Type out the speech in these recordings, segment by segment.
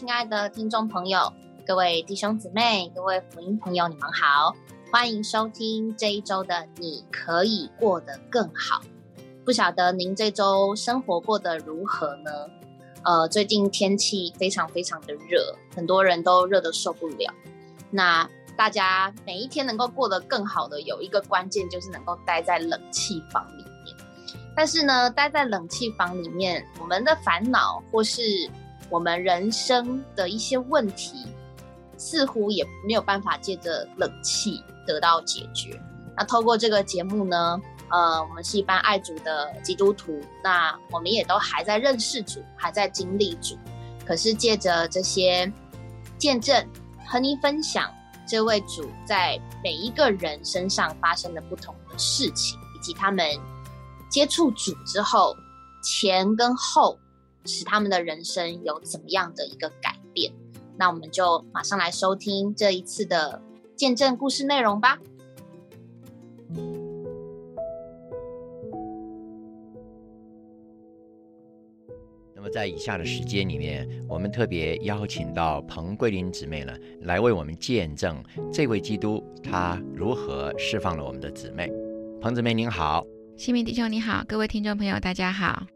亲爱的听众朋友，各位弟兄姊妹，各位福音朋友，你们好，欢迎收听这一周的你可以过得更好。不晓得您这周生活过得如何呢？呃，最近天气非常非常的热，很多人都热得受不了。那大家每一天能够过得更好的，有一个关键就是能够待在冷气房里面。但是呢，待在冷气房里面，我们的烦恼或是我们人生的一些问题，似乎也没有办法借着冷气得到解决。那透过这个节目呢，呃，我们是一般爱主的基督徒，那我们也都还在认识主，还在经历主。可是借着这些见证和您分享。这位主在每一个人身上发生的不同的事情，以及他们接触主之后前跟后，使他们的人生有怎么样的一个改变？那我们就马上来收听这一次的见证故事内容吧。那么在以下的时间里面，我们特别邀请到彭桂林姊妹呢，来为我们见证这位基督他如何释放了我们的姊妹。彭姊妹您好，新民弟兄你好，各位听众朋友大家好。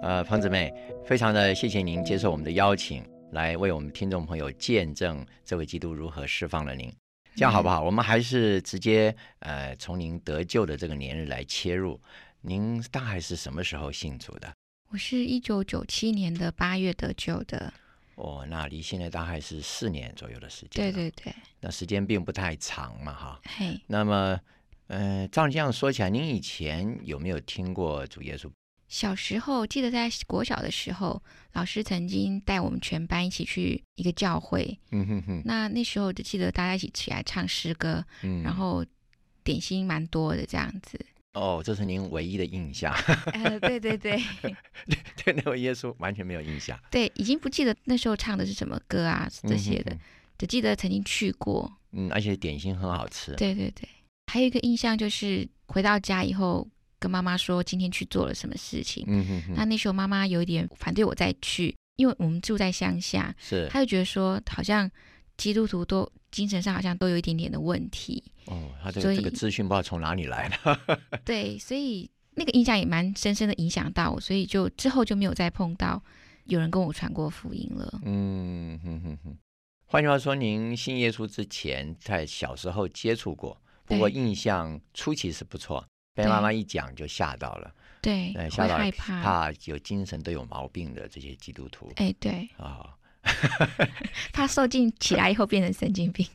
呃，彭姊妹，非常的谢谢您接受我们的邀请，来为我们听众朋友见证这位基督如何释放了您。这样好不好？我们还是直接呃从您得救的这个年日来切入。您大概是什么时候信主的？我是一九九七年的八月得救的。哦，那离现在大概是四年左右的时间。对对对，那时间并不太长嘛，哈。嘿，那么，呃，照这样说起来，您以前有没有听过主耶稣？小时候记得在国小的时候，老师曾经带我们全班一起去一个教会。嗯哼哼。那那时候就记得大家一起起来唱诗歌，嗯然后点心蛮多的这样子。哦，这是您唯一的印象。呃，对对对 对那位耶稣完全没有印象。对，已经不记得那时候唱的是什么歌啊这些的嗯哼，只记得曾经去过。嗯，而且点心很好吃。对对对，还有一个印象就是回到家以后跟妈妈说今天去做了什么事情。嗯哼哼，那那时候妈妈有一点反对我再去，因为我们住在乡下，是她就觉得说好像基督徒都精神上好像都有一点点的问题。哦，他这所以个这个资讯不知道从哪里来的。对，所以那个印象也蛮深深的影响到我，所以就之后就没有再碰到有人跟我传过福音了。嗯哼哼哼。换句话说，您信耶稣之前，在小时候接触过，不过印象初期是不错，被对妈妈一讲就吓到了，对，呃，吓到了害怕。怕有精神都有毛病的这些基督徒哎，对，啊。怕受尽起来以后变成神经病。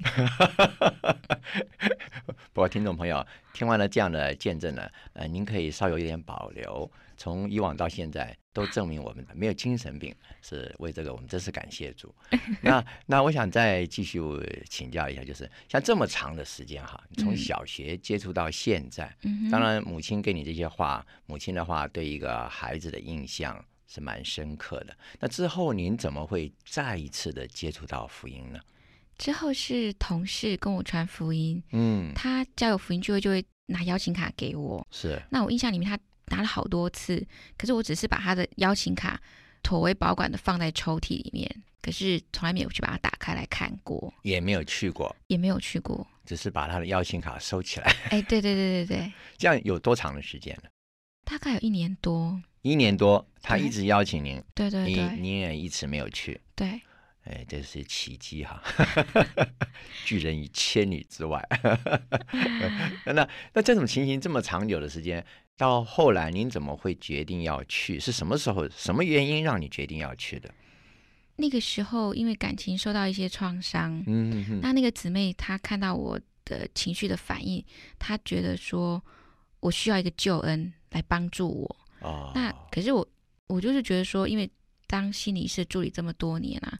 不过，听众朋友听完了这样的见证呢，呃，您可以稍有一点保留。从以往到现在，都证明我们没有精神病，是为这个我们真是感谢主。那那我想再继续请教一下，就是像这么长的时间哈，你从嗯小学接触到现在，嗯，当然母亲给你这些话，母亲的话对一个孩子的印象是蛮深刻的。那之后您怎么会再一次的接触到福音呢？之后是同事跟我传福音，嗯，他家有福音聚会就会拿邀请卡给我。是那我印象里面他拿了好多次，可是我只是把他的邀请卡妥为保管的放在抽屉里面，可是从来没有去把它打开来看过，也没有去过，也没有去过。只是把他的邀请卡收起来。哎，对对对对对，这样有多长的时间呢？大概有一年多。一年多，他一直邀请您，对对对对你也一直没有去，对，哎，这是奇迹哈！拒人于千里之外。那那这种情形这么长久的时间，到后来您怎么会决定要去？是什么时候？什么原因让你决定要去的？那个时候因为感情受到一些创伤，嗯哼哼，那那个姊妹她看到我的情绪的反应，她觉得说我需要一个救恩来帮助我。哦，那可是我我就是觉得说，因为当心理医师助理这么多年啊，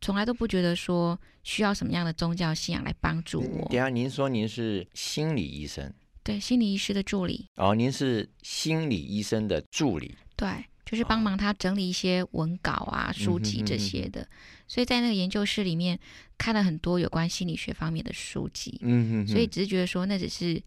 从来都不觉得说需要什么样的宗教信仰来帮助我等一。下您说您是心理医生，对，心理医师的助理，哦，您是心理医生的助理，对，就是帮忙他整理一些文稿啊、书籍这嗯哼些的。所以在那个研究室里面看了很多有关心理学方面的书籍，嗯哼哼所以只是觉得说那只是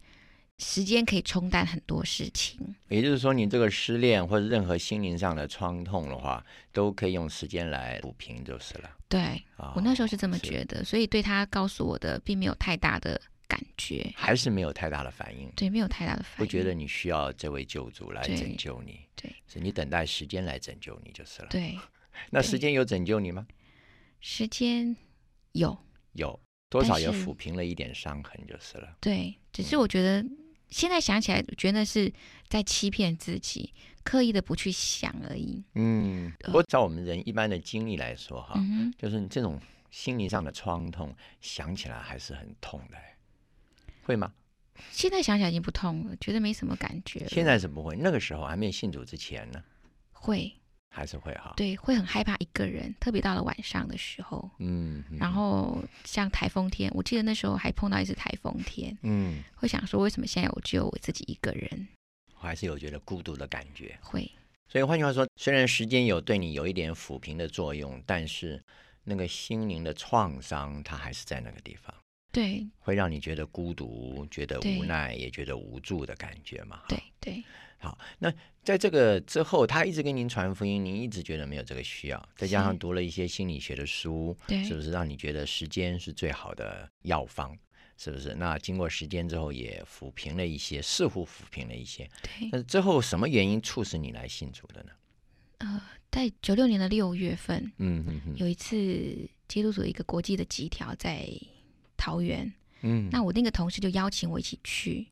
时间可以冲淡很多事情。也就是说，你这个失恋或者任何心灵上的创痛的话，都可以用时间来补平就是了。对啊我那时候是这么觉得，所以对他告诉我的并没有太大的感觉，还是没有太大的反应，对，没有太大的反应。不觉得你需要这位救主来拯救你，对是你等待时间来拯救你就是了。对，那时间有拯救你吗？时间有有多少也抚平了一点伤痕就是了。对，只嗯是我觉得现在想起来，我觉得是在欺骗自己，刻意的不去想而已。嗯，不过照我们人一般的经历来说哈，嗯，就是这种心灵上的创痛，想起来还是很痛的，会吗？现在想起来已经不痛了，觉得没什么感觉。现在是不会，那个时候还没有信主之前呢，会，还是会哈。对，会很害怕一个人，特别到了晚上的时候。嗯，嗯然后像台风天，我记得那时候还碰到一次台风天，嗯，会想说为什么现在我只有我自己一个人？我还是有觉得孤独的感觉。会，所以换句话说，虽然时间有对你有一点抚平的作用，但是那个心灵的创伤，它还是在那个地方，对。会让你觉得孤独、觉得无奈，也觉得无助的感觉嘛。对对，好，那在这个之后，他一直跟您传福音，您一直觉得没有这个需要，再加上读了一些心理学的书，对。是不是让你觉得时间是最好的药方？是不是？那经过时间之后，也抚平了一些，似乎抚平了一些。对，但是之后什么原因促使你来信主的呢？呃，在九六年的六月份，嗯嗯嗯有一次基督徒一个国际的集条在桃园，嗯，那我那个同事就邀请我一起去，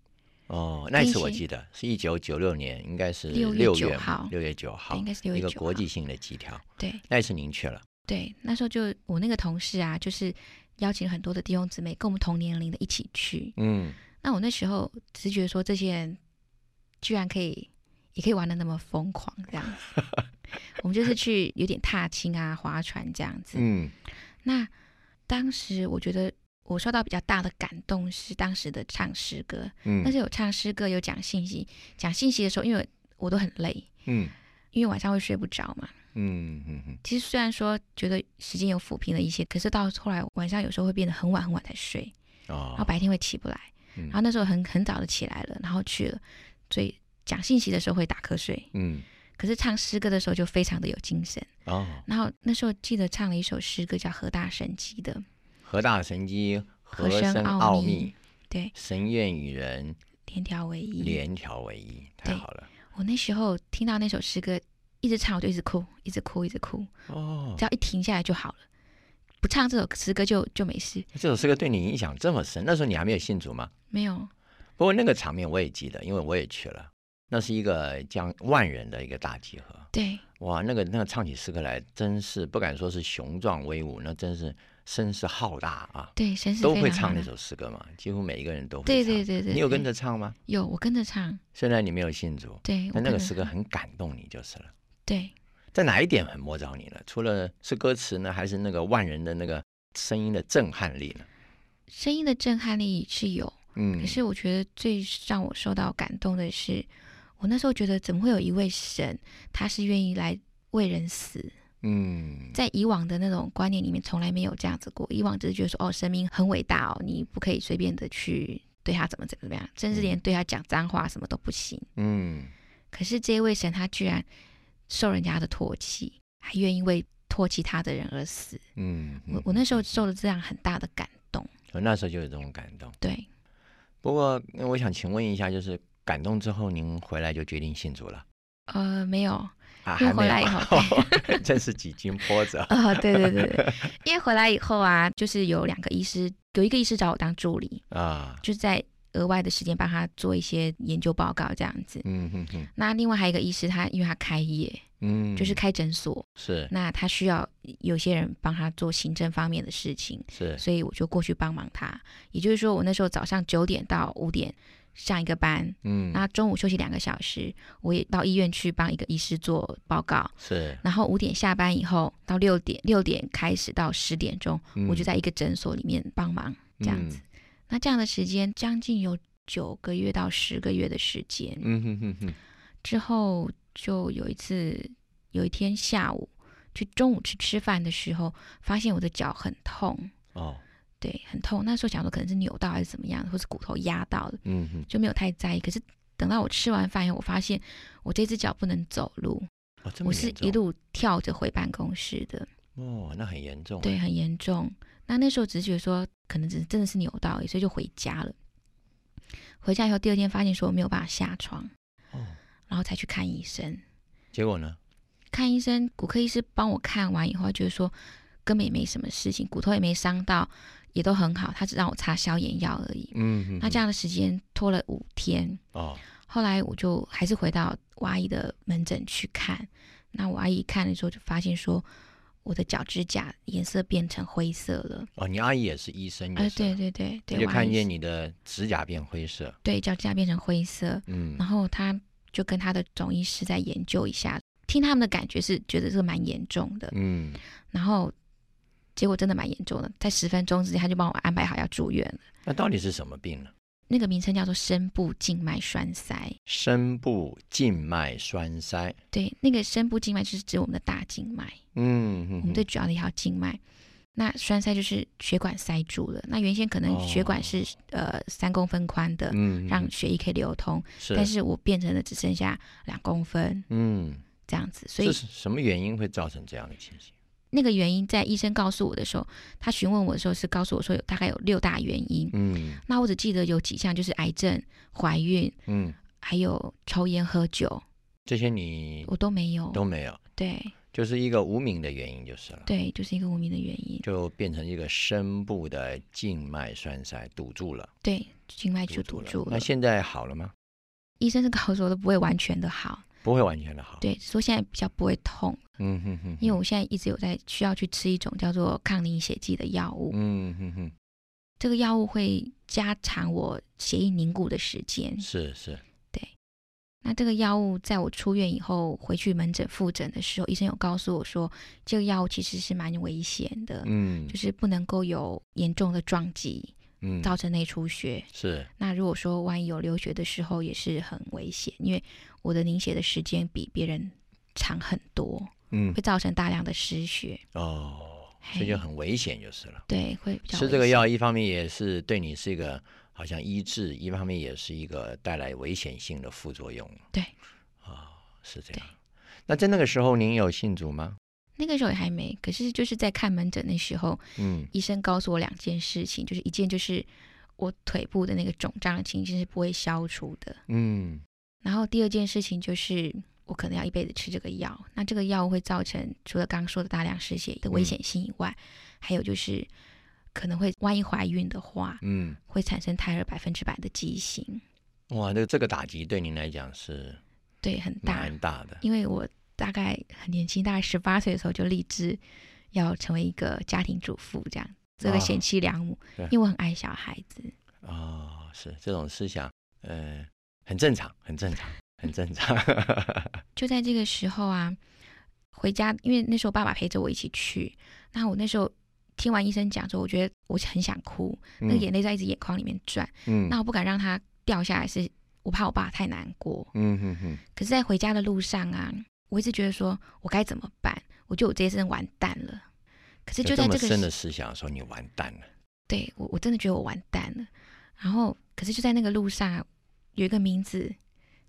哦，那一次我记得是一九九六年，应该是六月六9号六月九号，对应该是六月一个国际性的集条。对那一次您去了，对，那时候就我那个同事啊，就是邀请很多的弟兄姊妹跟我们同年龄的一起去，嗯那我那时候只觉得说这些人居然可以。也可以玩的那么疯狂，这样子。我们就是去有点踏青啊、划船这样子。嗯那当时我觉得我受到比较大的感动是当时的唱诗歌，嗯，但是有唱诗歌，有讲信息。讲信息的时候，因为我都很累，嗯因为晚上会睡不着嘛。嗯嗯嗯其实虽然说觉得时间有抚平了一些，可是到后来晚上有时候会变得很晚很晚才睡，哦，然后白天会起不来。嗯然后那时候很很早的起来了，然后去了，所以讲信息的时候会打瞌睡，嗯可是唱诗歌的时候就非常的有精神。哦，然后那时候记得唱了一首诗歌叫《何大神机》的，何大神机，和和声声奥秘奥秘，对，神愿与人连条为一。连条为一，太好了。我那时候听到那首诗歌，一直唱我就一直哭，一直哭，一直哭，哦只，要一停下来就好了。不唱这首诗歌就就没事，这首诗歌对你影响这么深，那时候你还没有信主吗？没有不过那个场面我也记得，因为我也去了。那是一个将万人的一个大集合，对哇，那个那个唱起诗歌来，真是不敢说是雄壮威武，那真是声势浩大啊！对，声势都会唱那首诗歌嘛，几乎每一个人都会唱。对对对对，你有跟着唱吗？有我跟着唱，虽然你没有信主，对，但那个诗歌很感动你就是了。对在哪一点很摸着你了？除了是歌词呢，还是那个万人的那个声音的震撼力呢？声音的震撼力是有，嗯，可是我觉得最让我受到感动的是，我那时候觉得怎么会有一位神，他是愿意来为人死？嗯，在以往的那种观念里面，从来没有这样子过。以往只是觉得说，哦，神明很伟大哦，你不可以随便的去对他怎么怎么样，甚至连对他讲脏话什么都不行。嗯可是这一位神，他居然受人家的唾弃，还愿意为唾弃他的人而死。嗯，我我那时候受了这样很大的感动。我那时候就有这种感动。对，不过那我想请问一下，就是感动之后，您回来就决定信主了呃，没有，啊？因为还回来以后 真是几经波折。啊、对对对对，因为回来以后啊，就是有两个医师，有一个医师找我当助理，啊，就是在额外的时间帮他做一些研究报告这样子。嗯哼哼，那另外还有一个医师，他因为他开业，嗯，就是开诊所，是那他需要有些人帮他做行政方面的事情，是，所以我就过去帮忙他。也就是说，我那时候早上九点到五点上一个班，嗯，那中午休息两个小时，我也到医院去帮一个医师做报告。是然后五点下班以后到六点，六点开始到十点钟，我就嗯在一个诊所里面帮忙这样子。那这样的时间将近有九个月到十个月的时间。嗯哼哼哼，之后就有一次，有一天下午去中午去吃饭的时候，发现我的脚很痛，哦，对，很痛。那时候想说可能是扭到还是怎么样，或是骨头压到了，嗯哼，就没有太在意。可是等到我吃完饭以后，我发现我这只脚不能走路，哦，我是一，路跳着回办公室的。哦，那很严重。对，，很严重。那那时候只是觉得说，可能只是真的是扭到而已，所以就回家了。回家以后，第二天发现说没有办法下床，哦，然后才去看医生。结果呢？看医生，骨科医师帮我看完以后，觉得说根本也没什么事情，骨头也没伤到，也都很好，他只让我擦消炎药而已。嗯哼那这样的时间拖了五天，哦，后来我就还是回到我阿姨的门诊去看。那我阿姨看了之后就发现说，我的脚指甲颜色变成灰色了。哦，你阿姨也是医生，哎、就是了，对对对对，就看见你的指甲变灰色。对脚指甲变成灰色，嗯然后他就跟他的总医师在研究一下，听他们的感觉是觉得这个蛮严重的，嗯，然后结果真的蛮严重的，在十分钟之内他就帮我安排好要住院了。那到底是什么病呢？那个名称叫做深部静脉栓塞，深部静脉栓塞。对，那个深部静脉就是指我们的大静脉，嗯哼我们最主要的一条静脉。那栓塞就是血管塞住了。那原先可能血管是、呃三公分宽的，嗯，让血液可以流通，是，但是我变成了只剩下两公分嗯，这样子，所以是什么原因会造成这样的情形？那个原因在医生告诉我的时候，他询问我的时候是告诉我说有大概有六大原因。嗯那我只记得有几项，就是癌症、怀孕，嗯，还有抽烟喝酒，这些你我都没有。都没有，对就是一个无名的原因就是了。对，就是一个无名的原因。就变成一个深部的静脉栓塞堵住了，对，静脉就堵。住了。那现在好了吗？医生是告诉我都不会完全的好，不会完全的好。，对，说现在比较不会痛，嗯哼哼，因为我现在一直有在需要去吃一种叫做抗凝血剂的药物，嗯哼哼，这个药物会加长我血液凝固的时间。是是，对。那这个药物在我出院以后回去门诊复诊的时候，医生有告诉我说，这个药物其实是蛮危险的，嗯。就是不能够有严重的撞击嗯，造成内出血。是。那如果说万一有流血的时候，也是很危险，因为我的凝血的时间比别人长很多，嗯会造成大量的失血，哦，所以就很危险就是了。对，会比较吃这个药一方面也是对你是一个好像医治，一方面也是一个带来危险性的副作用。对，啊、是这样。那在那个时候您有信主吗？那个时候也还没，可是就是在看门诊的时候，嗯医生告诉我两件事情，就是一件就是我腿部的那个肿胀的情形是不会消除的，嗯然后第二件事情就是我可能要一辈子吃这个药，那这个药物会造成除了刚刚说的大量失血的危险性以外，还有就是可能会万一怀孕的话，嗯，会产生胎儿百分之百的畸形，哇，那这个打击对您来讲是对，很大，蛮大的。因为我大概很年轻，大概十八岁的时候就立志要成为一个家庭主妇，这样做个哦贤妻良母，对因为我很爱小孩子。哦，是这种思想，呃，很正常，很正常，很正常。就在这个时候啊，回家，因为那时候爸爸陪着我一起去，那我那时候听完医生讲之后，我觉得我很想哭，那个眼泪在一直眼眶里面转，嗯那我不敢让它掉下来，是我怕我爸太难过。嗯哼哼，可是，在回家的路上啊，我一直觉得说我该怎么办？我觉得我这一生完蛋了。可是就在这个深的思想，说你完蛋了。对我，我真的觉得我完蛋了。然后，可是就在那个路上啊，有一个名字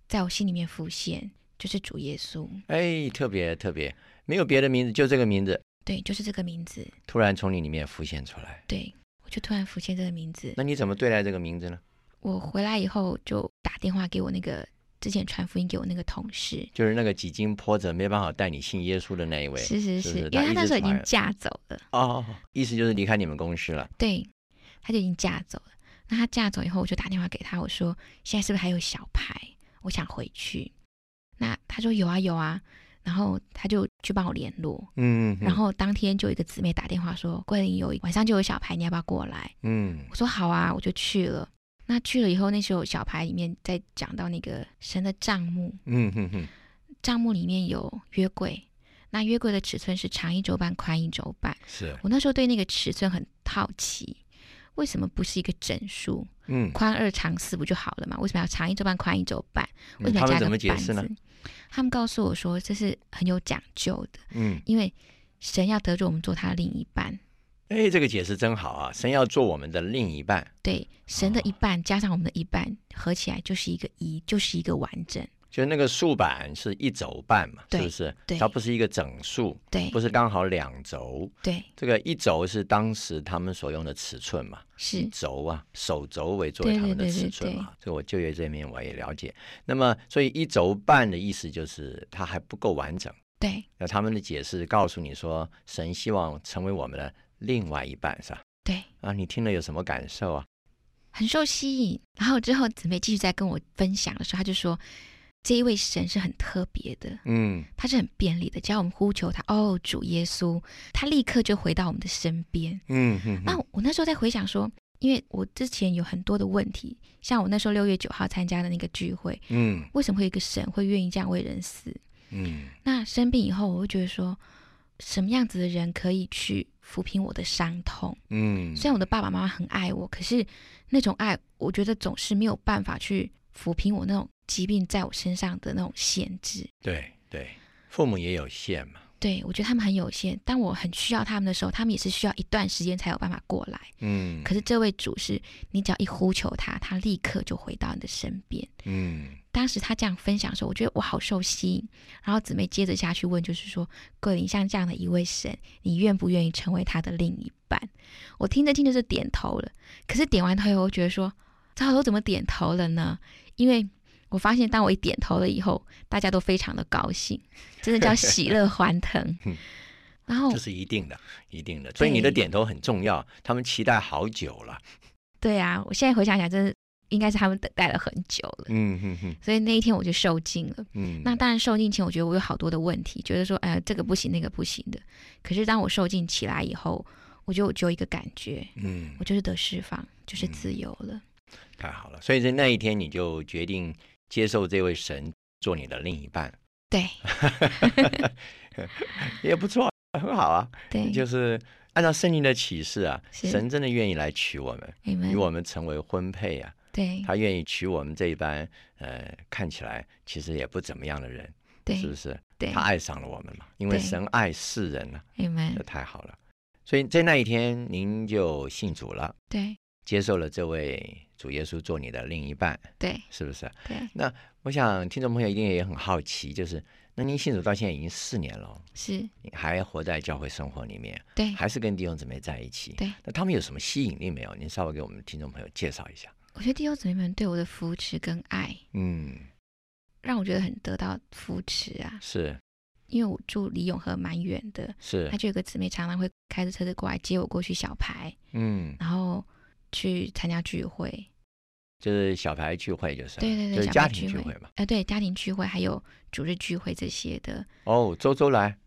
在我心里面浮现，就是主耶稣。哎，特别特别，没有别的名字，就这个名字对，就是这个名字。突然从你里面浮现出来。对，我就突然浮现这个名字。那你怎么对待这个名字呢？我回来以后就打电话给我那个之前传福音给我那个同事，就是那个几经波折没办法带你信耶稣的那一位。是是是，是是因为他那时候已经嫁走了，哦，意思就是离开你们公司了。对，他就已经嫁走了。那他嫁走以后，我就打电话给他，我说现在是不是还有小牌？我想回去。那他说有啊有啊，然后他就去帮我联络。嗯，然后当天就有一个姊妹打电话说，桂林有晚上就有小牌，你要不要过来？嗯我说好啊，我就去了。那去了以后，那时候小牌里面在讲到那个神的账目，嗯哼哼，账目里面有约柜，那约柜的尺寸是长一周半，宽一周半。是，我那时候对那个尺寸很好奇，为什么不是一个整数，嗯，宽二长四不就好了嘛？为什么要长一周半，宽一周半？为什么要加个半么解释呢？？他们告诉我说，这是很有讲究的，嗯，因为神要得着我们做他的另一半。哎，这个解释真好啊！神要做我们的另一半。对，神的一哦半加上我们的一半，合起来就是一个一，就是一个完整。就那个竖板是一轴半嘛，是不是？对它不是一个整数，对不是刚好两轴。对这个一轴是当时他们所用的尺寸嘛，以是，轴啊，手轴为作为他们的尺寸嘛。所以我就业这面我也了解。那么，所以一轴半的意思就是它还不够完整。对那他们的解释告诉你说，神希望成为我们的另外一半，是吧？对，啊，你听了有什么感受啊？很受吸引。然后之后姊妹继续在跟我分享的时候，他就说这一位神是很特别的，嗯他是很便利的，只要我们呼求他，哦，主耶稣，他立刻就回到我们的身边。嗯嗯那我那时候在回想说，因为我之前有很多的问题，像我那时候六月九号参加的那个聚会，嗯为什么会有一个神会愿意这样为人死？嗯那生病以后，我会觉得说，什么样子的人可以去抚平我的伤痛？嗯，虽然我的爸爸妈妈很爱我，可是那种爱，我觉得总是没有办法去抚平我那种疾病在我身上的那种限制。对对，父母也有限嘛。对我觉得他们很有限，当我很需要他们的时候，他们也是需要一段时间才有办法过来。嗯可是这位主是，你只要一呼求他，他立刻就回到你的身边。嗯当时他这样分享的时候，我觉得我好受吸引。然后姊妹接着下去问，就是说，桂林像这样的一位神，你愿不愿意成为他的另一半？我听着听着就点头了。可是点完头以后，我觉得说，糟我怎么点头了呢？因为我发现，当我一点头了以后，大家都非常的高兴，真的叫喜乐欢腾。然后这是一定的，一定的。所以你的点头很重要，他们期待好久了。对啊，我现在回想起来，真的应该是他们等待了很久了。嗯哼哼，所以那一天我就受尽了。嗯，那当然受尽前，我觉得我有好多的问题，觉得说，哎、这个不行，那个不行的。可是当我受尽起来以后，我觉得我就有一个感觉，嗯我就是得释放，就是自由了。太好了。所以在那一天你就决定接受这位神做你的另一半，对。也不错，很好啊。对，就是按照圣灵的启示啊，神真的愿意来娶我们，与我们成为婚配啊。对。他愿意娶我们这一班呃看起来其实也不怎么样的人，是不是？对。他爱上了我们嘛，因为神爱世人啊，你们这太好了。所以在那一天，您就信主了，对接受了这位主耶稣做你的另一半，对是不是？对那我想听众朋友一定也很好奇，就是那您信主到现在已经四年了，是，你还活在教会生活里面，对还是跟弟兄姊妹在一起？对。那他们有什么吸引力没有？您稍微给我们听众朋友介绍一下。我觉得弟兄姊妹们对我的扶持跟爱，嗯，让我觉得很得到扶持啊。是因为我住离永和蛮远的，是他，就有个姊妹常常会开着车子过来接我过去小排，嗯，然后去参加聚会。就是小牌聚会，就是对对对，就是家庭聚会嘛。呃，对，家庭聚会还有主日聚会这些的。哦，周周来，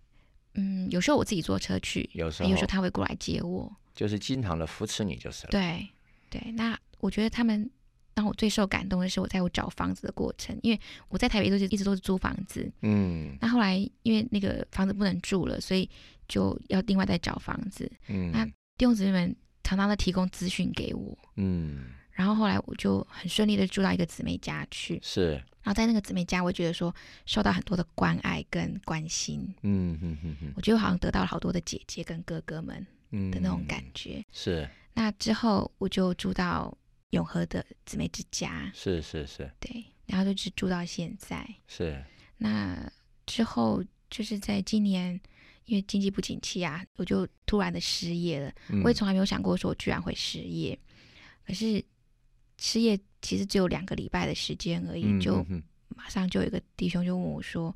嗯，有时候我自己坐车去，有时候有时候他会过来接我。就是经常的扶持你就是了。对对，那我觉得他们让我最受感动的是我在我找房子的过程，因为我在台北都是一直都是租房子，嗯那后来因为那个房子不能住了，所以就要另外再找房子。嗯那嗯弟兄姊妹们常常的提供资讯给我，嗯，然后后来我就很顺利的住到一个姊妹家去，是，然后在那个姊妹家，我觉得说受到很多的关爱跟关心，嗯哼哼哼，我觉得好像得到了好多的姐姐跟哥哥们嗯。的那种感觉。是。那之后我就住到永和的姊妹之家，是是是。对，然后就只住到现在。是，那之后就是在今年，因为经济不景气啊，我就突然的失业了。嗯我也从来没有想过说我居然会失业，可是失业其实只有两个礼拜的时间而已，就马上就有一个弟兄就问我说，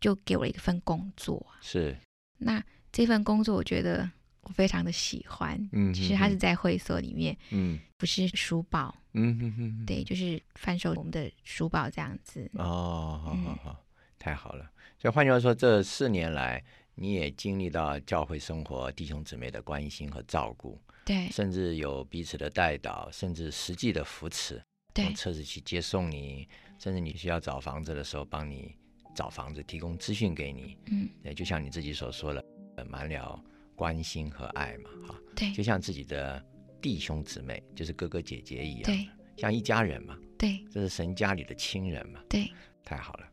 就给我了一份工作啊。是，那这份工作我觉得我非常的喜欢，嗯其实它是在会所里面，嗯不是书报，嗯哼哼，对，就是贩售我们的书报这样子。哦，好好嗯好，太好了。所以换句话说，这四年来，你也经历到教会生活弟兄姊妹的关心和照顾，对。甚至有彼此的带导，甚至实际的扶持，对。用车子去接送你，甚至你需要找房子的时候，帮你找房子，提供资讯给你。嗯，对，就像你自己所说的，呃满了关心和爱嘛，哈，对。就像自己的弟兄姊妹，就是哥哥姐姐一样，对。像一家人嘛，对。这是神家里的亲人嘛，对，太好了。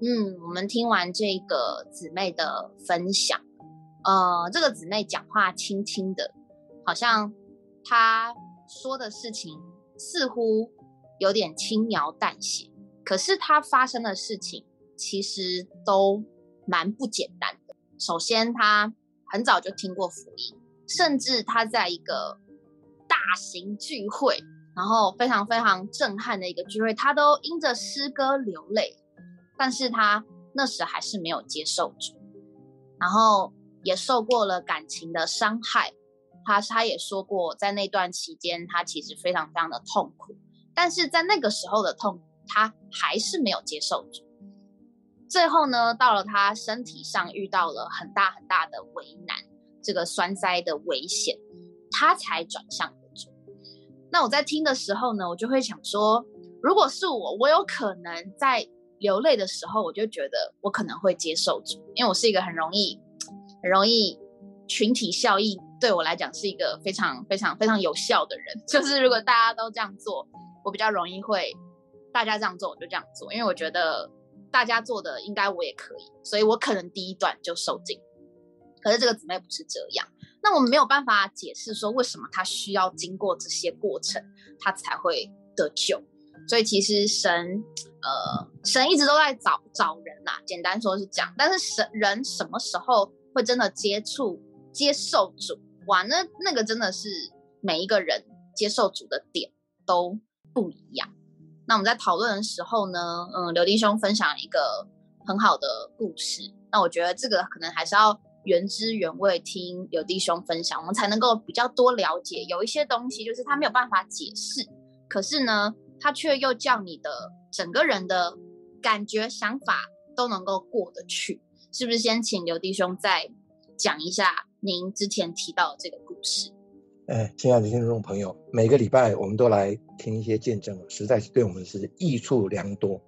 嗯，我们听完这个姊妹的分享，呃，这个姊妹讲话轻轻的，好像她说的事情似乎有点轻描淡写，可是他发生的事情其实都蛮不简单的。首先，他很早就听过福音，甚至他在一个大型聚会，然后非常非常震撼的一个聚会，他都因着诗歌流泪。但是他那时还是没有接受住，然后也受过了感情的伤害。他他也说过，在那段期间，他其实非常非常的痛苦。但是在那个时候的痛，他还是没有接受住。最后呢，到了他身体上遇到了很大很大的为难，这个栓塞的危险，他才转向主。那我在听的时候呢，我就会想说，如果是我，我有可能在流泪的时候，我就觉得我可能会接受主，因为我是一个很容易、很容易群体效应。对我来讲是一个非常非常非常有效的人，就是如果大家都这样做，我比较容易会大家这样做我就这样做，因为我觉得大家做的应该我也可以，所以我可能第一段就受尽。可是这个姊妹不是这样，那我们没有办法解释说为什么他需要经过这些过程，他才会得救。所以其实神呃神一直都在找找人呐，简单说是这样。但是神人什么时候会真的接触接受主？哇，那那个真的是每一个人接受主的点都不一样。那我们在讨论的时候呢，嗯，刘弟兄分享一个很好的故事。那我觉得这个可能还是要原汁原味听刘弟兄分享，我们才能够比较多了解。有一些东西就是他没有办法解释，可是呢，他却又叫你的整个人的感觉、想法都能够过得去。是不是先请刘弟兄再讲一下？您之前提到的这个故事，哎，亲爱的听众朋友，每个礼拜我们都来听一些见证，实在是对我们是益处良多。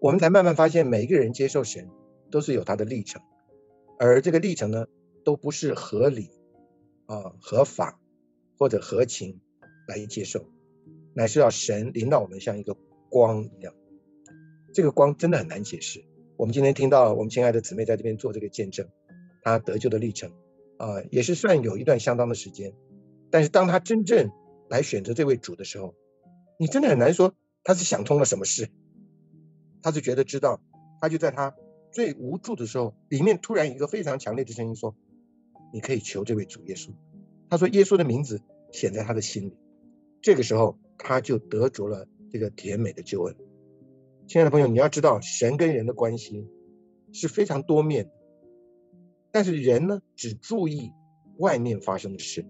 我们才慢慢发现，每一个人接受神都是有他的历程，而这个历程呢，都不是合理啊、合法或者合情来接受，乃是要神领导我们像一个光一样。这个光真的很难解释。我们今天听到我们亲爱的姊妹在这边做这个见证，她得救的历程。啊，也是算有一段相当的时间，但是当她真正来选择这位主的时候，你真的很难说她是想通了什么事，她是觉得知道，她就在她最无助的时候，里面突然一个非常强烈的声音说：“你可以求这位主耶稣。”他说耶稣的名字显在他的心里，这个时候他就得着了这个甜美的救恩。亲爱的朋友，你要知道神跟人的关系是非常多面的。但是人呢，只注意外面发生的事，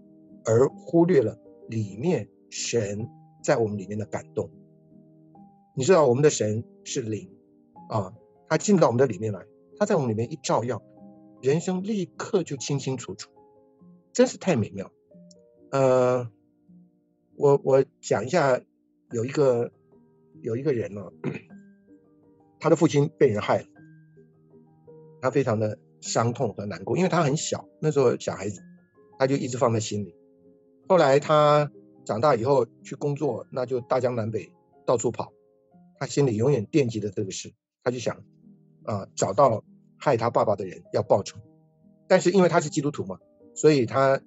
而忽略了里面神在我们里面的感动。你知道我们的神是灵啊，他进到我们的里面来，他在我们里面一照耀，人生立刻就清清楚楚，真是太美妙。呃，我我讲一下，有一个有一个人呢，他的父亲被人害了，他非常的。伤痛和难过，因为他很小，那时候小孩子，他就一直放在心里。后来他长大以后去工作，那就大江南北到处跑，他心里永远惦记着这个事，他就想，啊，找到害他爸爸的人要报仇。但是因为他是基督徒嘛，所以他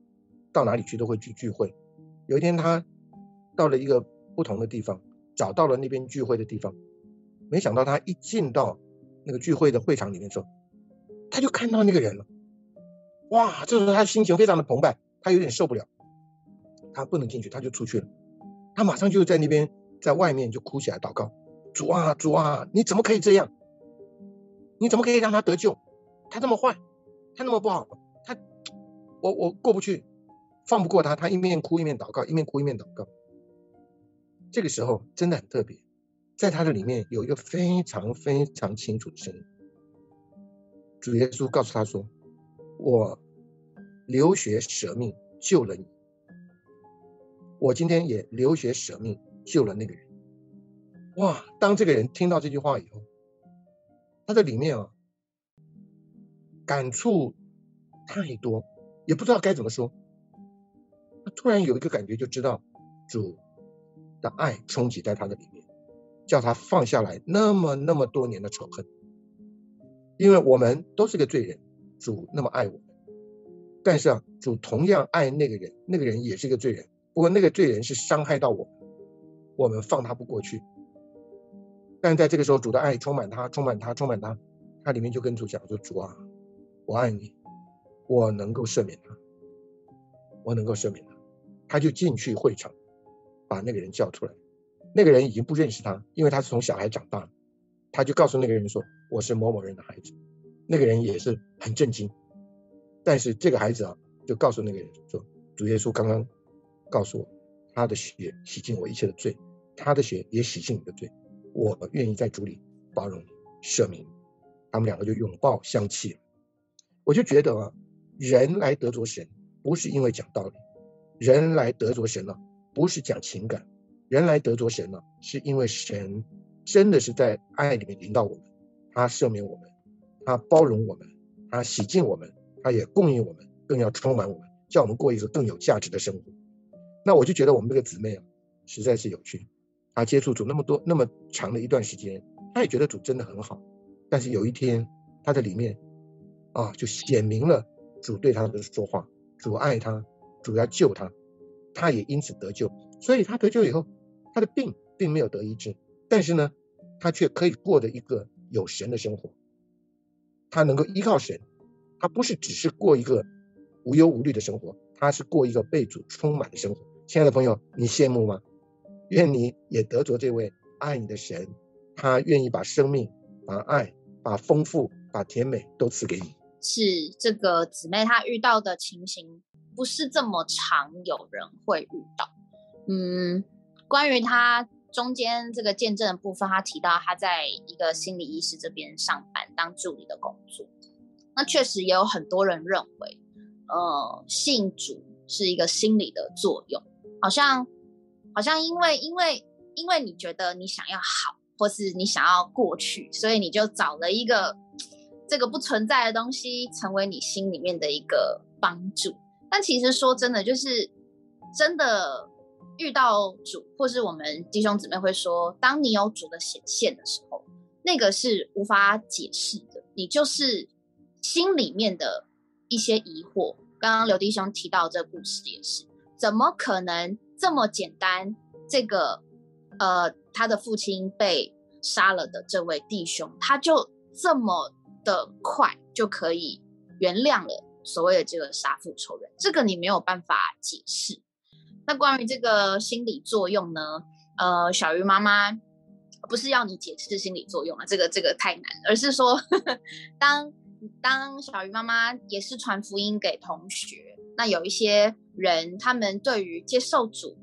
到哪里去都会去聚会。有一天他到了一个不同的地方，找到了那边聚会的地方，没想到他一进到那个聚会的会场里面说。他就看到那个人了，哇！这时候他心情非常的澎湃，他有点受不了，他不能进去，他就出去了。他马上就在那边，在外面就哭起来祷告：“主啊，主啊，你怎么可以这样？你怎么可以让他得救？他这么坏，他那么不好，他我我过不去，放不过他。他一面哭一面祷告，一面哭一面祷告。这个时候真的很特别，在他的里面有一个非常非常清楚的声音。”主耶稣告诉他说：“我流血舍命救了你，我今天也流血舍命救了那个人。”哇！当这个人听到这句话以后，他的里面啊，感触太多，也不知道该怎么说。他突然有一个感觉，就知道主的爱冲击在他的里面，叫他放下来那么那么多年的仇恨。因为我们都是个罪人，主那么爱我们，但是啊，主同样爱那个人，那个人也是个罪人。不过那个罪人是伤害到我们，我们放他不过去。但在这个时候，主的爱充满他，充满他，充满他，他里面就跟主讲说：“主啊，我爱你，我能够赦免他，我能够赦免他。”他就进去会场，把那个人叫出来。那个人已经不认识他，因为他是从小孩长大。他就告诉那个人说：“我是某某人的孩子。”那个人也是很震惊。但是这个孩子啊，就告诉那个人说：“主耶稣刚刚告诉我，他的血洗净我一切的罪，他的血也洗净你的罪。我愿意在主里包容你，赦免你。”他们两个就拥抱相契了。我就觉得啊，人来得着神，不是因为讲道理。人来得着神了，不是讲情感；人来得着神了，是因为神真的是在爱里面领导我们，他赦免我们，他包容我们，他洗净我们，他也供应我们，更要充满我们，叫我们过一个更有价值的生活。那我就觉得我们这个姊妹啊，实在是有趣。她接触主那么多那么长的一段时间，她也觉得主真的很好。但是有一天，她的里面啊，就显明了主对她的说话，主爱她。主要救她，他也因此得救。所以他得救以后，他的病并没有得医治，但是呢，他却可以过的一个有神的生活。他能够依靠神，他不是只是过一个无忧无虑的生活，他是过一个被主充满的生活。亲爱的朋友，你羡慕吗？愿你也得着这位爱你的神，他愿意把生命、把爱、把丰富、把甜美都赐给你。是这个姊妹她遇到的情形。不是这么常有人会遇到，嗯，关于她中间这个见证的部分，她提到她在一个心理医师这边上班当助理的工作，那确实也有很多人认为，呃，信主是一个心理的作用，好像好像因为因为因为你觉得你想要好，或是你想要过去，所以你就找了一个这个不存在的东西，成为你心里面的一个帮助。但其实说真的，就是真的遇到主，或是我们弟兄姊妹会说，当你有主的显现的时候，那个是无法解释的。你就是心里面的一些疑惑。刚刚刘弟兄提到这故事也是，怎么可能这么简单？这个呃，他的父亲被杀了的这位弟兄，他就这么的快就可以原谅了。所谓的这个杀父仇人，这个你没有办法解释。那关于这个心理作用呢？呃，小鱼妈妈不是要你解释心理作用啊，这个这个太难，而是说，当当小鱼妈妈也是传福音给同学，那有一些人，他们对于接受主，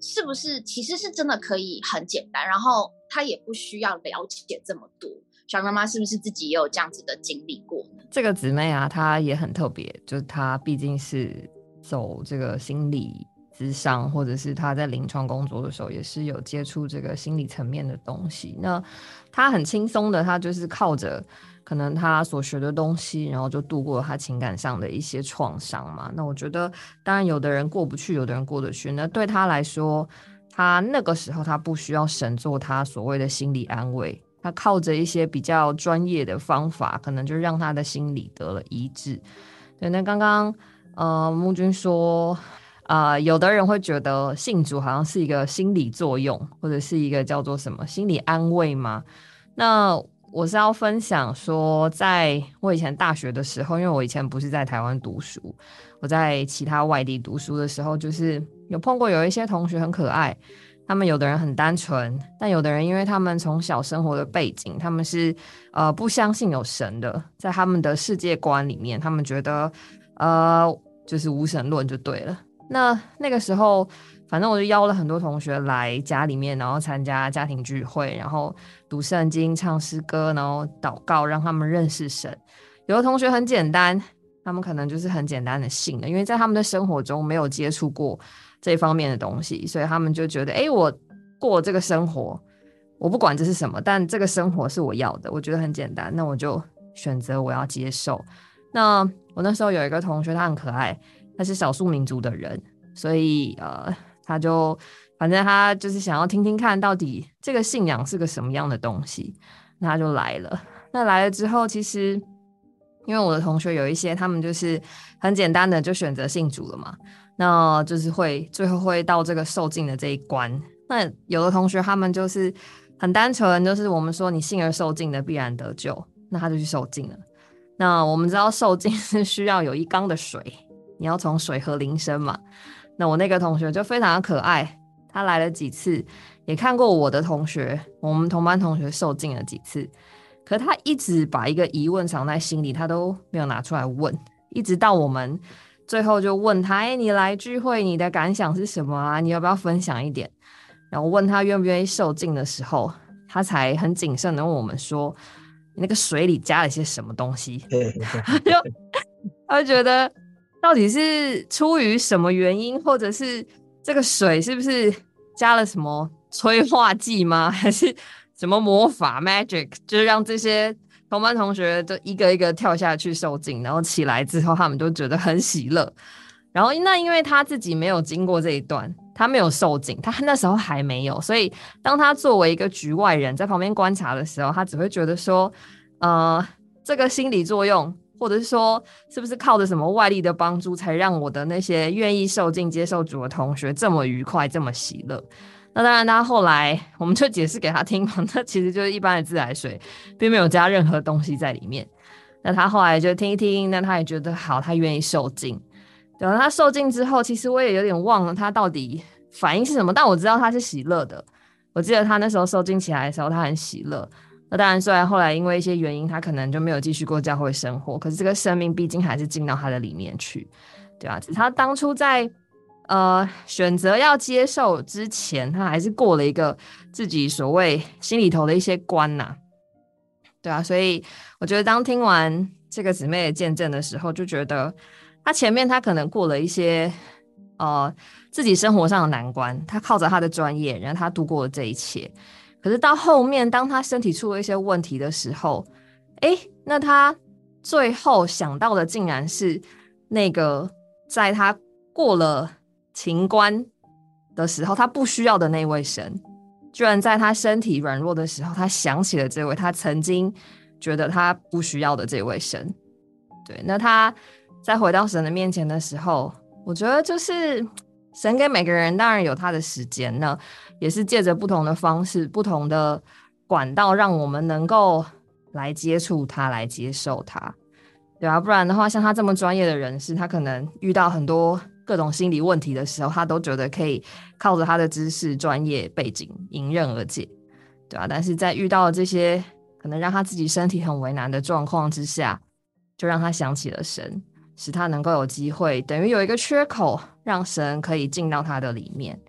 是不是其实是真的可以很简单，然后他也不需要了解这么多。小妈妈是不是自己也有这样子的经历过呢？这个姊妹啊，她也很特别，就是她毕竟是走这个心理咨商，或者是她在临床工作的时候，也是有接触这个心理层面的东西。那她很轻松的，她就是靠着可能她所学的东西，然后就度过了她情感上的一些创伤嘛。那我觉得，当然有的人过不去，有的人过得去。那对她来说，她那个时候她不需要神做她所谓的心理安慰。他靠着一些比较专业的方法，可能就让他的心理得了医治。对，那刚刚呃木君说，啊，有的人会觉得信主好像是一个心理作用，或者是一个叫做什么心理安慰吗？那我是要分享说，在我以前大学的时候，因为我以前不是在台湾读书，我在其他外地读书的时候，就是有碰过有一些同学很可爱。他们有的人很单纯，但有的人因为他们从小生活的背景，他们是呃不相信有神的，在他们的世界观里面，他们觉得呃就是无神论就对了。那那个时候，反正我就邀了很多同学来家里面，然后参加家庭聚会，然后读圣经、唱诗歌，然后祷告，让他们认识神。有的同学很简单，他们可能就是很简单的信的，因为在他们的生活中没有接触过。这方面的东西，所以他们就觉得，哎，我过这个生活，我不管这是什么，但这个生活是我要的，我觉得很简单，那我就选择我要接受。那我那时候有一个同学，他很可爱，他是少数民族的人，所以呃，他就反正他就是想要听听看到底这个信仰是个什么样的东西，那他就来了。那来了之后，其实因为我的同学有一些，他们就是很简单的就选择信主了嘛。那就是会最后会到这个受尽的这一关。那有的同学他们就是很单纯，就是我们说你信而受尽的必然得救，那他就去受尽了。那我们知道受尽 是需要有一缸的水，你要从水和铃声嘛。那我那个同学就非常的可爱，他来了几次，也看过我的同学，我们同班同学受尽了几次，可他一直把一个疑问藏在心里，他都没有拿出来问，一直到我们最后就问他：“哎，你来聚会，你的感想是什么啊？你要不要分享一点？”然后问他愿不愿意受尽的时候，他才很谨慎的问我们说：“那个水里加了些什么东西？” 就他就觉得到底是出于什么原因，或者是这个水是不是加了什么催化剂吗？还是什么魔法 magic，就是让这些同班同学都一个一个跳下去受惊，然后起来之后他们都觉得很喜乐。然后那因为他自己没有经过这一段。他没有受惊，他那时候还没有，所以当他作为一个局外人在旁边观察的时候，他只会觉得说，呃，这个心理作用，或者是说，是不是靠着什么外力的帮助，才让我的那些愿意受惊接受主的同学这么愉快，这么喜乐？那当然，他后来我们就解释给他听嘛，那其实就是一般的自来水，并没有加任何东西在里面。那他后来就听一听，那他也觉得好，他愿意受精。等他受尽之后，其实我也有点忘了他到底反应是什么，但我知道他是喜乐的。我记得他那时候受尽起来的时候，他很喜乐。那当然，虽然后来因为一些原因，他可能就没有继续过教会生活，可是这个生命毕竟还是进到他的里面去，对吧？他当初在呃选择要接受之前，他还是过了一个自己所谓心里头的一些关呐，对啊。所以我觉得当听完这个姊妹的见证的时候，就觉得。他前面他可能过了一些，呃，自己生活上的难关，他靠着他的专业，然后他度过了这一切。可是到后面，当他身体出了一些问题的时候，哎，那他最后想到的竟然是那个在他过了情关的时候，他不需要的那位神，居然在他身体软弱的时候，他想起了这位他曾经觉得他不需要的这位神。对，那他。在回到神的面前的时候，我觉得就是神给每个人当然有他的时间呢，也是借着不同的方式、不同的管道，让我们能够来接触他、来接受他，对啊，不然的话，像他这么专业的人士，他可能遇到很多各种心理问题的时候，他都觉得可以靠着他的知识、专业背景迎刃而解，对啊，但是在遇到这些可能让他自己身体很为难的状况之下，就让他想起了神。使他能够有机会，等于有一个缺口，让神可以进到他的里面。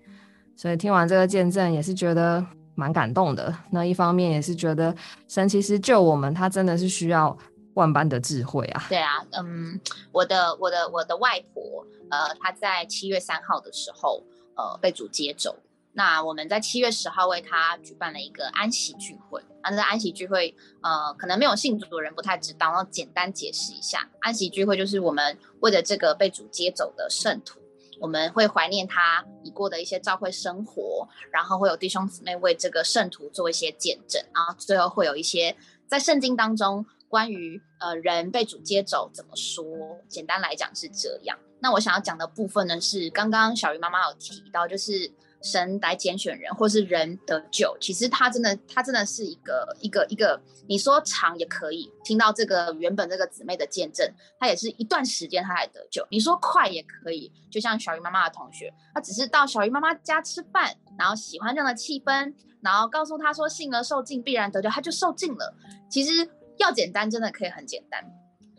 所以听完这个见证，也是觉得蛮感动的。那一方面也是觉得神其实救我们，他真的是需要万般的智慧啊。对啊，嗯，我的我的我的外婆，呃，她在七月三号的时候，呃，被主接走。那我们在七月十号为他举办了一个安息聚会。那这安息聚会，呃，可能没有信主的人不太知道，然后简单解释一下，安息聚会就是我们为了这个被主接走的圣徒，我们会怀念他已过的一些教会生活，然后会有弟兄姊妹为这个圣徒做一些见证，然后最后会有一些在圣经当中关于呃人被主接走怎么说，简单来讲是这样。那我想要讲的部分呢，是刚刚小鱼妈妈有提到，就是。神来拣选人，或是人得救，其实他真的，他真的是一个一个一个，你说长也可以。听到这个原本这个姊妹的见证，他也是一段时间他才得救。你说快也可以，就像小鱼妈妈的同学，他只是到小鱼妈妈家吃饭，然后喜欢这样的气氛，然后告诉他说信而受尽必然得救，他就受尽了。其实要简单，真的可以很简单；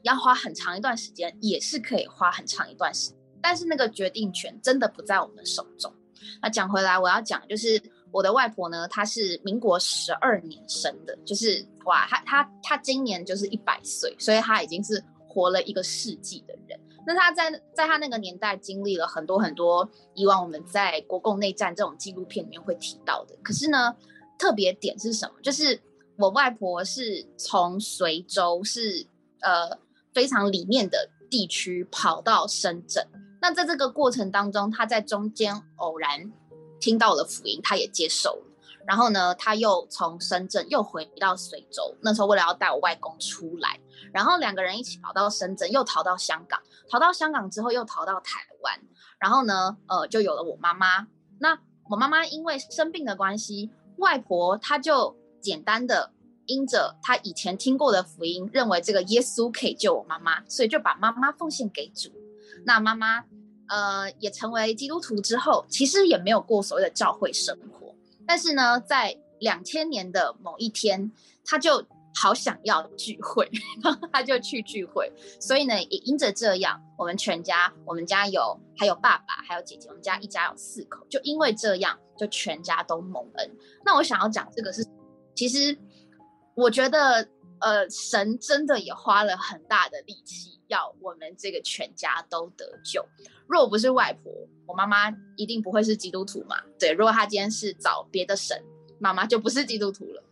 要花很长一段时间，也是可以花很长一段时间。但是那个决定权真的不在我们手中。那讲回来，我要讲就是我的外婆呢，她是民国十二年生的，就是哇，她她她今年就是一百岁，所以她已经是活了一个世纪的人。那她在在她那个年代经历了很多很多以往我们在国共内战这种纪录片里面会提到的。可是呢，特别点是什么？就是我外婆是从随州是呃非常里面的地区跑到深圳。那在这个过程当中，她在中间偶然听到了福音，她也接受了。然后呢，他又从深圳又回到随州，那时候为了要带我外公出来，然后两个人一起跑到深圳，又逃到香港，逃到香港之后又逃到台湾，然后呢，呃，就有了我妈妈。那我妈妈因为生病的关系，外婆她就简单的因着他以前听过的福音，认为这个耶稣可以救我妈妈，所以就把妈妈奉献给主。那妈妈呃也成为基督徒之后，其实也没有过所谓的教会生活，但是呢，在两千年的某一天，她就好想要聚会，然后她就去聚会。所以呢，也因着这样，我们全家，我们家有还有爸爸，还有姐姐，我们家一家有四口，就因为这样，就全家都蒙恩。那我想要讲这个是，其实我觉得，呃，神真的也花了很大的力气，要我们这个全家都得救。若不是外婆，我妈妈一定不会是基督徒嘛？对，如果她今天是找别的神，妈妈就不是基督徒了。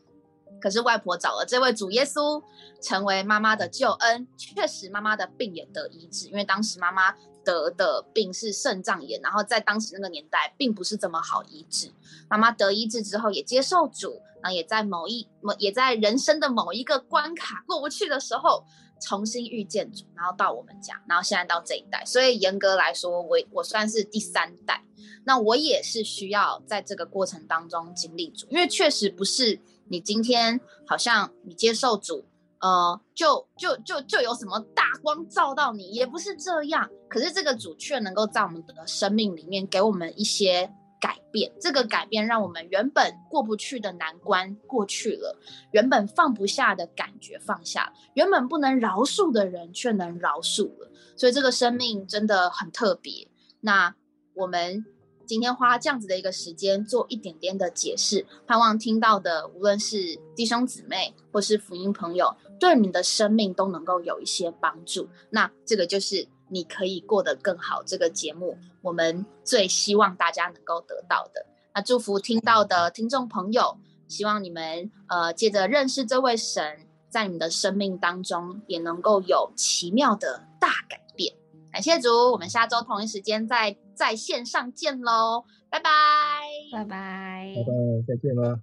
可是外婆找了这位主耶稣，成为妈妈的救恩，确实妈妈的病也得医治。因为当时妈妈得的病是肾脏炎，然后在当时那个年代，并不是这么好医治。妈妈得医治之后，也接受主，然后也在某一某也在人生的某一个关卡过不去的时候，重新遇见主，然后到我们家，然后现在到这一代。所以严格来说，我我算是第三代。那我也是需要在这个过程当中经历主，因为确实不是。你今天好像你接受主，呃，就就就就有什么大光照到你，也不是这样。可是这个主却能够在我们的生命里面给我们一些改变，这个改变让我们原本过不去的难关过去了，原本放不下的感觉放下，原本不能饶恕的人却能饶恕了。所以这个生命真的很特别。那我们。今天花这样子的一个时间做一点点的解释，盼望听到的无论是弟兄姊妹或是福音朋友，对你的生命都能够有一些帮助。那这个就是你可以过得更好。这个节目我们最希望大家能够得到的。那祝福听到的听众朋友，希望你们呃借着认识这位神，在你们的生命当中也能够有奇妙的大改。感谢主，我们下周同一时间在在线上见喽，拜拜，拜拜，拜拜，再见了。